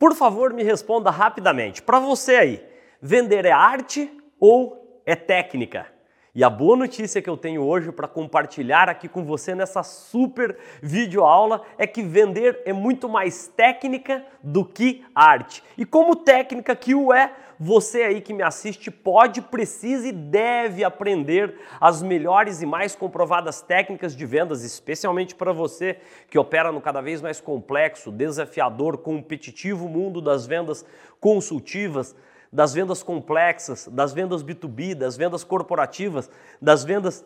Por favor, me responda rapidamente. Para você aí, vender é arte ou é técnica? E a boa notícia que eu tenho hoje para compartilhar aqui com você nessa super videoaula é que vender é muito mais técnica do que arte. E como técnica que o é, você aí que me assiste pode, precisa e deve aprender as melhores e mais comprovadas técnicas de vendas, especialmente para você que opera no cada vez mais complexo, desafiador, competitivo mundo das vendas consultivas das vendas complexas, das vendas B2B, das vendas corporativas, das vendas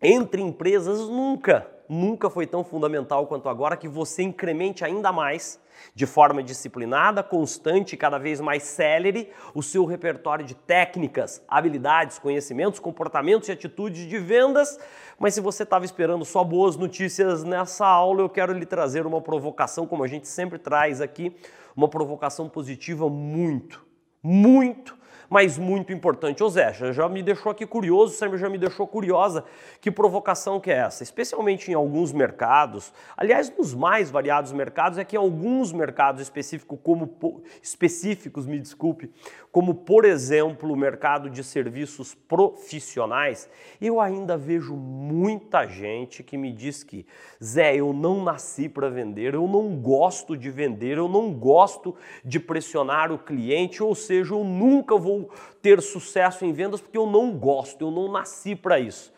entre empresas, nunca, nunca foi tão fundamental quanto agora que você incremente ainda mais, de forma disciplinada, constante e cada vez mais célere, o seu repertório de técnicas, habilidades, conhecimentos, comportamentos e atitudes de vendas. Mas se você estava esperando só boas notícias nessa aula, eu quero lhe trazer uma provocação, como a gente sempre traz aqui, uma provocação positiva muito, muito, mas muito importante. Ô Zé, já, me deixou aqui curioso, sempre já me deixou curiosa. Que provocação que é essa? Especialmente em alguns mercados, aliás, nos mais variados mercados, é que em alguns mercados específicos, como específicos, me desculpe, como por exemplo o mercado de serviços profissionais, eu ainda vejo muita gente que me diz que, Zé, eu não nasci para vender, eu não gosto de vender, eu não gosto de pressionar o cliente, ou seja, eu nunca vou ter sucesso em vendas porque eu não gosto, eu não nasci para isso.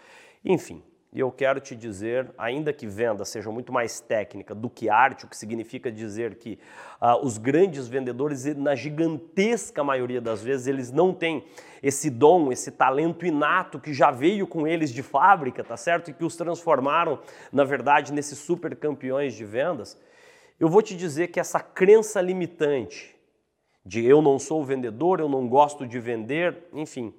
Enfim, eu quero te dizer, ainda que venda seja muito mais técnica do que arte, o que significa dizer que uh, os grandes vendedores, na gigantesca maioria das vezes, eles não têm esse dom, esse talento inato que já veio com eles de fábrica, tá certo? E que os transformaram, na verdade, nesses super campeões de vendas. Eu vou te dizer que essa crença limitante, de eu não sou vendedor, eu não gosto de vender, enfim.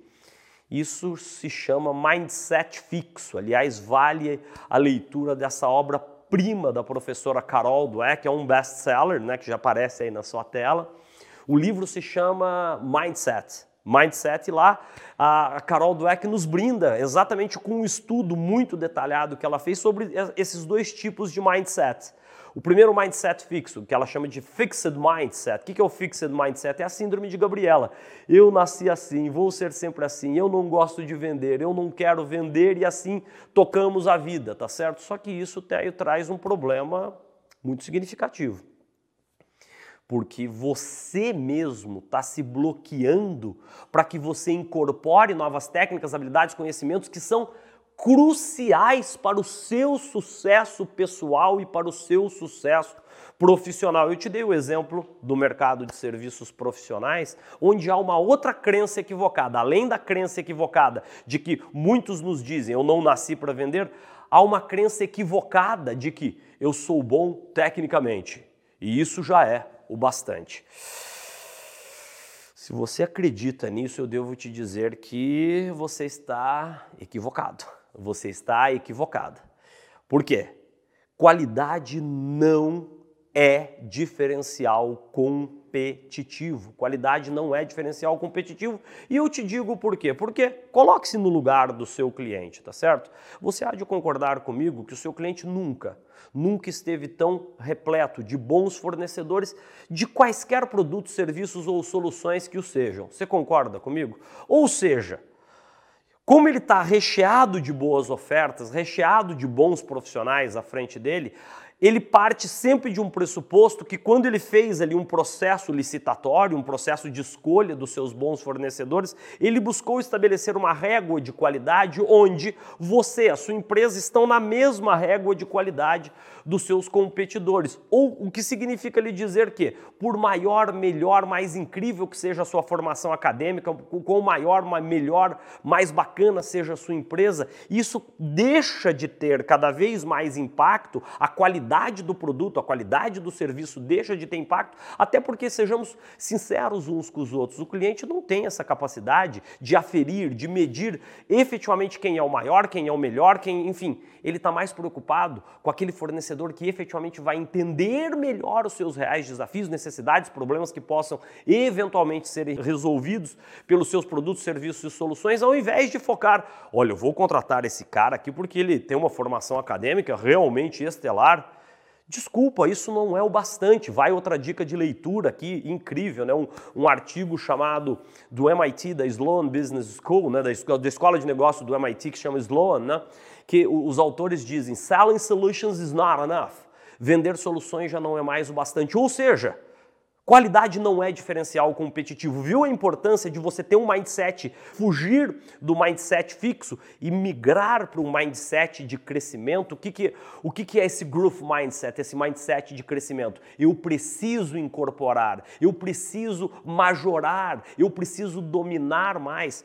Isso se chama mindset fixo. Aliás, vale a leitura dessa obra prima da professora Carol Dweck, que é um best-seller, né, que já aparece aí na sua tela. O livro se chama Mindset. Mindset, e lá a Carol Dweck nos brinda exatamente com um estudo muito detalhado que ela fez sobre esses dois tipos de mindset. O primeiro mindset fixo, que ela chama de fixed mindset. O que é o fixed mindset? É a síndrome de Gabriela. Eu nasci assim, vou ser sempre assim, eu não gosto de vender, eu não quero vender e assim tocamos a vida, tá certo? Só que isso traz um problema muito significativo porque você mesmo está se bloqueando para que você incorpore novas técnicas, habilidades, conhecimentos que são cruciais para o seu sucesso pessoal e para o seu sucesso profissional. Eu te dei o exemplo do mercado de serviços profissionais, onde há uma outra crença equivocada. Além da crença equivocada de que muitos nos dizem eu não nasci para vender, há uma crença equivocada de que eu sou bom tecnicamente. E isso já é o bastante. Se você acredita nisso, eu devo te dizer que você está equivocado você está equivocada. Por quê? Qualidade não é diferencial competitivo. Qualidade não é diferencial competitivo. E eu te digo por quê? Porque coloque-se no lugar do seu cliente, tá certo? Você há de concordar comigo que o seu cliente nunca, nunca esteve tão repleto de bons fornecedores de quaisquer produtos, serviços ou soluções que o sejam. Você concorda comigo? Ou seja, como ele está recheado de boas ofertas, recheado de bons profissionais à frente dele, ele parte sempre de um pressuposto que quando ele fez ali um processo licitatório, um processo de escolha dos seus bons fornecedores, ele buscou estabelecer uma régua de qualidade onde você, a sua empresa estão na mesma régua de qualidade dos seus competidores. Ou o que significa lhe dizer que, por maior, melhor, mais incrível que seja a sua formação acadêmica, com maior, melhor, mais bacana seja a sua empresa, isso deixa de ter cada vez mais impacto, a qualidade do produto, a qualidade do serviço deixa de ter impacto, até porque sejamos sinceros uns com os outros, o cliente não tem essa capacidade de aferir, de medir efetivamente quem é o maior, quem é o melhor, quem, enfim, ele está mais preocupado com aquele fornecedor fornecedor que efetivamente vai entender melhor os seus reais desafios, necessidades, problemas que possam eventualmente serem resolvidos pelos seus produtos, serviços e soluções, ao invés de focar, olha, eu vou contratar esse cara aqui porque ele tem uma formação acadêmica realmente estelar. Desculpa, isso não é o bastante. Vai outra dica de leitura aqui, incrível, né? Um, um artigo chamado do MIT, da Sloan Business School, né? da, da escola de negócio do MIT, que chama Sloan, né? que os autores dizem: selling solutions is not enough. Vender soluções já não é mais o bastante. Ou seja, Qualidade não é diferencial competitivo. Viu a importância de você ter um mindset, fugir do mindset fixo e migrar para um mindset de crescimento? O que, que, o que, que é esse growth mindset, esse mindset de crescimento? Eu preciso incorporar, eu preciso majorar, eu preciso dominar mais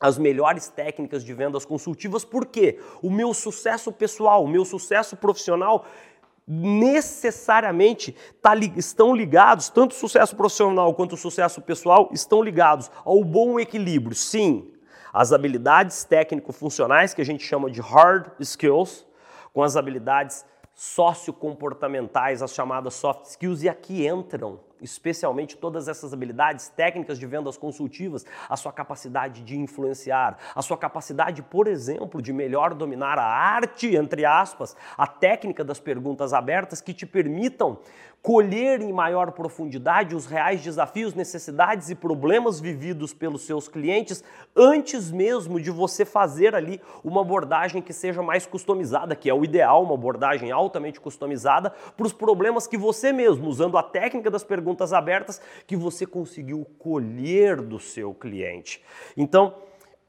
as melhores técnicas de vendas consultivas, porque o meu sucesso pessoal, o meu sucesso profissional necessariamente tá, estão ligados, tanto o sucesso profissional quanto o sucesso pessoal estão ligados ao bom equilíbrio. Sim, as habilidades técnico-funcionais, que a gente chama de hard skills, com as habilidades sociocomportamentais, as chamadas soft skills, e aqui entram especialmente todas essas habilidades técnicas de vendas consultivas, a sua capacidade de influenciar, a sua capacidade, por exemplo, de melhor dominar a arte, entre aspas, a técnica das perguntas abertas que te permitam colher em maior profundidade os reais desafios, necessidades e problemas vividos pelos seus clientes antes mesmo de você fazer ali uma abordagem que seja mais customizada, que é o ideal, uma abordagem altamente customizada para os problemas que você mesmo, usando a técnica das perguntas abertas, que você conseguiu colher do seu cliente. Então,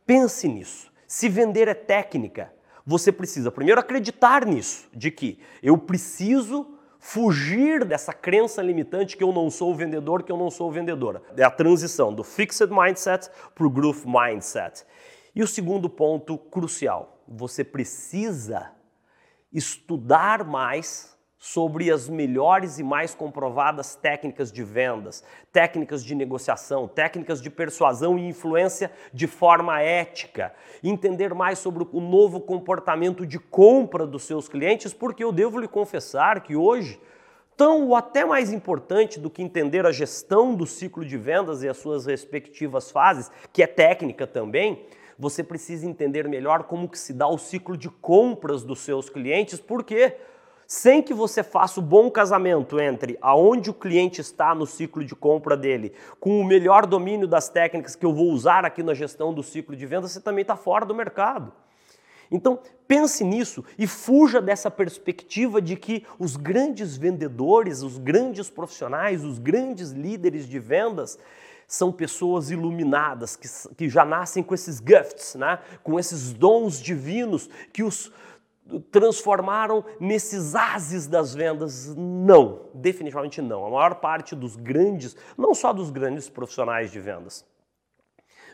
pense nisso. Se vender é técnica, você precisa primeiro acreditar nisso, de que eu preciso fugir dessa crença limitante que eu não sou o vendedor, que eu não sou vendedora. É a transição do fixed mindset para o growth mindset. E o segundo ponto crucial, você precisa estudar mais sobre as melhores e mais comprovadas técnicas de vendas, técnicas de negociação, técnicas de persuasão e influência de forma ética, entender mais sobre o novo comportamento de compra dos seus clientes, porque eu devo lhe confessar que hoje tão ou até mais importante do que entender a gestão do ciclo de vendas e as suas respectivas fases, que é técnica também, você precisa entender melhor como que se dá o ciclo de compras dos seus clientes, porque sem que você faça o bom casamento entre aonde o cliente está no ciclo de compra dele, com o melhor domínio das técnicas que eu vou usar aqui na gestão do ciclo de venda, você também está fora do mercado. Então, pense nisso e fuja dessa perspectiva de que os grandes vendedores, os grandes profissionais, os grandes líderes de vendas são pessoas iluminadas, que, que já nascem com esses gifts, né? com esses dons divinos que os transformaram nesses ases das vendas? Não, definitivamente não. A maior parte dos grandes, não só dos grandes profissionais de vendas.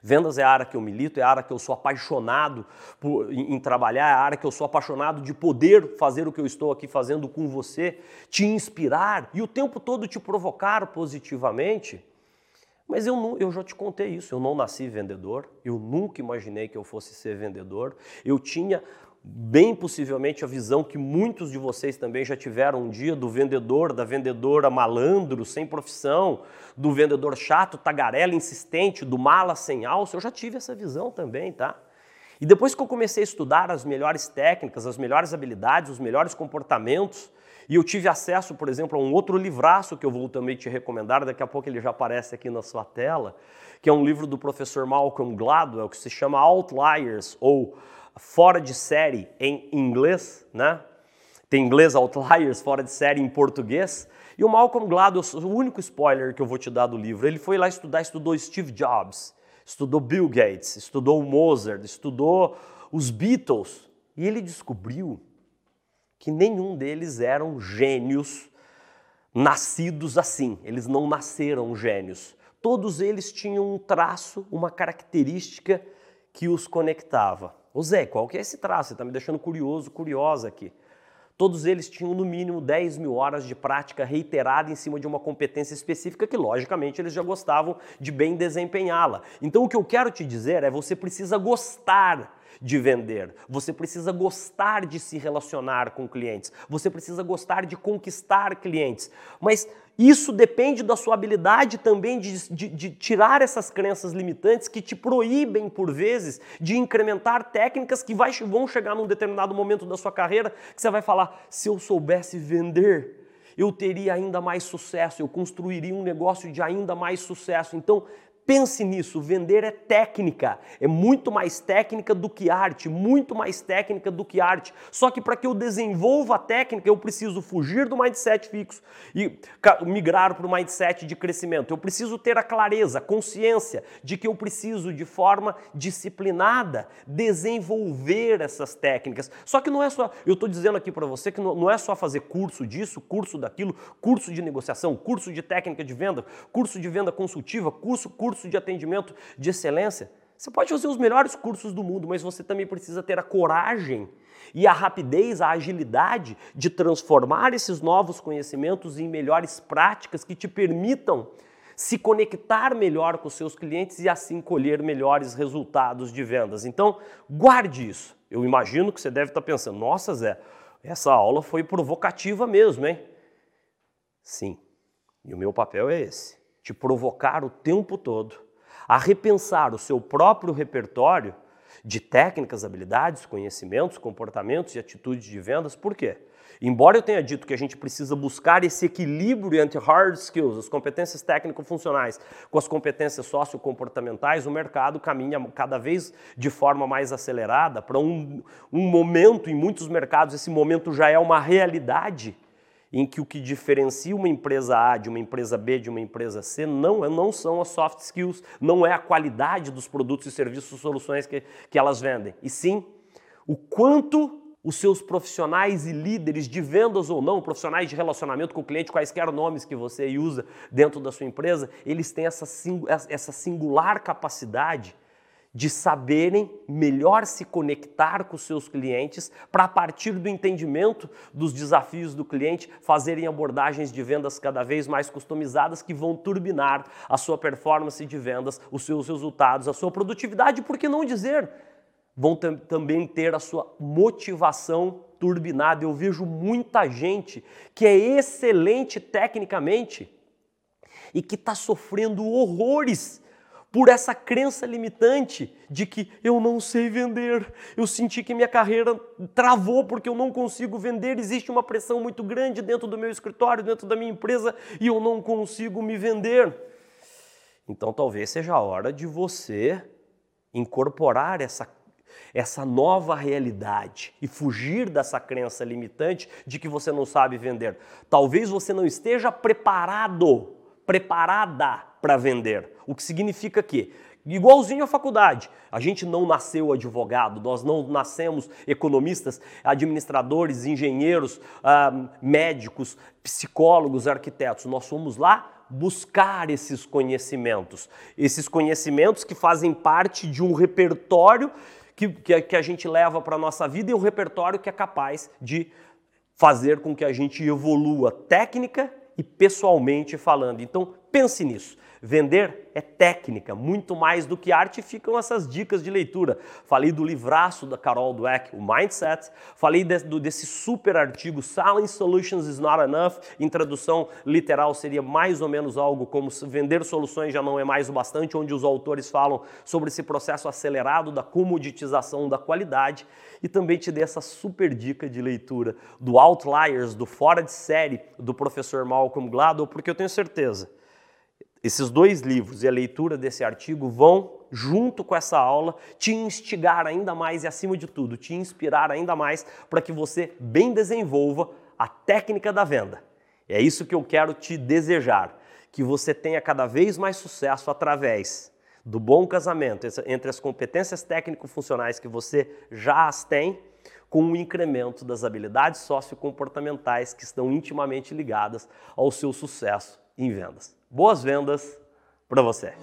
Vendas é a área que eu milito, é a área que eu sou apaixonado por, em, em, trabalhar, é a área que eu sou apaixonado de poder fazer o que eu estou aqui fazendo com você, te inspirar e o tempo todo te provocar positivamente. Mas eu, eu já te contei isso, eu não nasci vendedor, eu nunca imaginei que eu fosse ser vendedor, eu tinha bem possivelmente a visão que muitos de vocês também já tiveram um dia do vendedor, da vendedora malandro, sem profissão, do vendedor chato, tagarela, insistente, do mala sem alça. Eu já tive essa visão também, tá? E depois que eu comecei a estudar as melhores técnicas, as melhores habilidades, os melhores comportamentos, e eu tive acesso, por exemplo, a um outro livraço que eu vou também te recomendar, daqui a pouco ele já aparece aqui na sua tela, que é um livro do professor Malcolm Gladwell, que se chama Outliers, ou fora de série em inglês, né? Tem inglês Outliers, fora de série em português. E o Malcolm Gladwell, o único spoiler que eu vou te dar do livro, ele foi lá estudar, estudou Steve Jobs, estudou Bill Gates, estudou Mozart, estudou os Beatles. E ele descobriu que nenhum deles eram gênios nascidos assim. Eles não nasceram gênios. Todos eles tinham um traço, uma característica que os conectava. Ô Zé, qual que é esse traço? Você está me deixando curioso, curiosa aqui. Todos eles tinham no mínimo 10 mil horas de prática reiterada em cima de uma competência específica que, logicamente, eles já gostavam de bem desempenhá-la. Então, o que eu quero te dizer é você precisa gostar de vender. Você precisa gostar de se relacionar com clientes. Você precisa gostar de conquistar clientes. Mas isso depende da sua habilidade também de, de, de, tirar essas crenças limitantes que te proíbem, por vezes, de incrementar técnicas que vai, vão chegar num determinado momento da sua carreira que você vai falar: se eu soubesse vender, eu teria ainda mais sucesso, eu construiria um negócio de ainda mais sucesso. Então, Pense nisso, vender é técnica, é muito mais técnica do que arte, muito mais técnica do que arte. Só que para que eu desenvolva a técnica, eu preciso fugir do mindset fixo e migrar para o mindset de crescimento. Eu preciso ter a clareza, a consciência de que eu preciso, de forma disciplinada, desenvolver essas técnicas. Só que não é só, eu estou dizendo aqui para você que não é só fazer curso disso, curso daquilo, curso de negociação, curso de técnica de venda, curso de venda consultiva, curso, curso curso de atendimento de excelência. Você pode fazer os melhores cursos do mundo, mas você também precisa ter a coragem e a rapidez, a agilidade de transformar esses novos conhecimentos em melhores práticas que te permitam se conectar melhor com seus clientes e assim colher melhores resultados de vendas. Então, guarde isso. Eu imagino que você deve estar pensando: nossa, Zé, essa aula foi provocativa mesmo, hein? Sim, e o meu papel é esse te provocar o tempo todo a repensar o seu próprio repertório de técnicas, habilidades, conhecimentos, comportamentos e atitudes de vendas. Por quê? Embora eu tenha dito que a gente precisa buscar esse equilíbrio entre hard skills, as competências técnico-funcionais, com as competências sociocomportamentais, o mercado caminha cada vez de forma mais acelerada para um, um momento, em muitos mercados, esse momento já é uma realidade em que o que diferencia uma empresa A de uma empresa B de uma empresa C não, não são as soft skills, não é a qualidade dos produtos e serviços, soluções que, que elas vendem, e sim o quanto os seus profissionais e líderes de vendas ou não, profissionais de relacionamento com o cliente, quaisquer nomes que você usa dentro da sua empresa, eles têm essa, essa singular capacidade de saberem melhor se conectar com seus clientes para, a partir do entendimento dos desafios do cliente, fazerem abordagens de vendas cada vez mais customizadas que vão turbinar a sua performance de vendas, os seus resultados, a sua produtividade, por que não dizer? Vão também ter a sua motivação turbinada. Eu vejo muita gente que é excelente tecnicamente e que está sofrendo horrores por essa crença limitante de que eu não sei vender. Eu senti que minha carreira travou porque eu não consigo vender. Existe uma pressão muito grande dentro do meu escritório, dentro da minha empresa e eu não consigo me vender. Então talvez seja a hora de você incorporar essa essa nova realidade e fugir dessa crença limitante de que você não sabe vender. Talvez você não esteja preparado, preparada para vender. O que significa que, igualzinho à faculdade, a gente não nasceu advogado, nós não nascemos economistas, administradores, engenheiros, ah, médicos, psicólogos, arquitetos. Nós fomos lá buscar esses conhecimentos. Esses conhecimentos que fazem parte de um repertório que, que, que a gente leva para a nossa vida e um repertório que é capaz de fazer com que a gente evolua técnica e pessoalmente falando. Então pense nisso. Vender é técnica, muito mais do que arte, ficam essas dicas de leitura. Falei do livraço da Carol Dweck, o Mindset, falei de, do, desse super artigo Selling Solutions is Not Enough, em tradução literal seria mais ou menos algo como vender soluções já não é mais o bastante, onde os autores falam sobre esse processo acelerado da comoditização da qualidade. E também te dei essa super dica de leitura do Outliers, do Fora de Série, do professor Malcolm Gladwell, porque eu tenho certeza esses dois livros e a leitura desse artigo vão, junto com essa aula, te instigar ainda mais e, acima de tudo, te inspirar ainda mais para que você bem desenvolva a técnica da venda. É isso que eu quero te desejar, que você tenha cada vez mais sucesso através do bom casamento entre as competências técnico-funcionais que você já as tem, com o incremento das habilidades sociocomportamentais que estão intimamente ligadas ao seu sucesso em vendas. Boas vendas para você!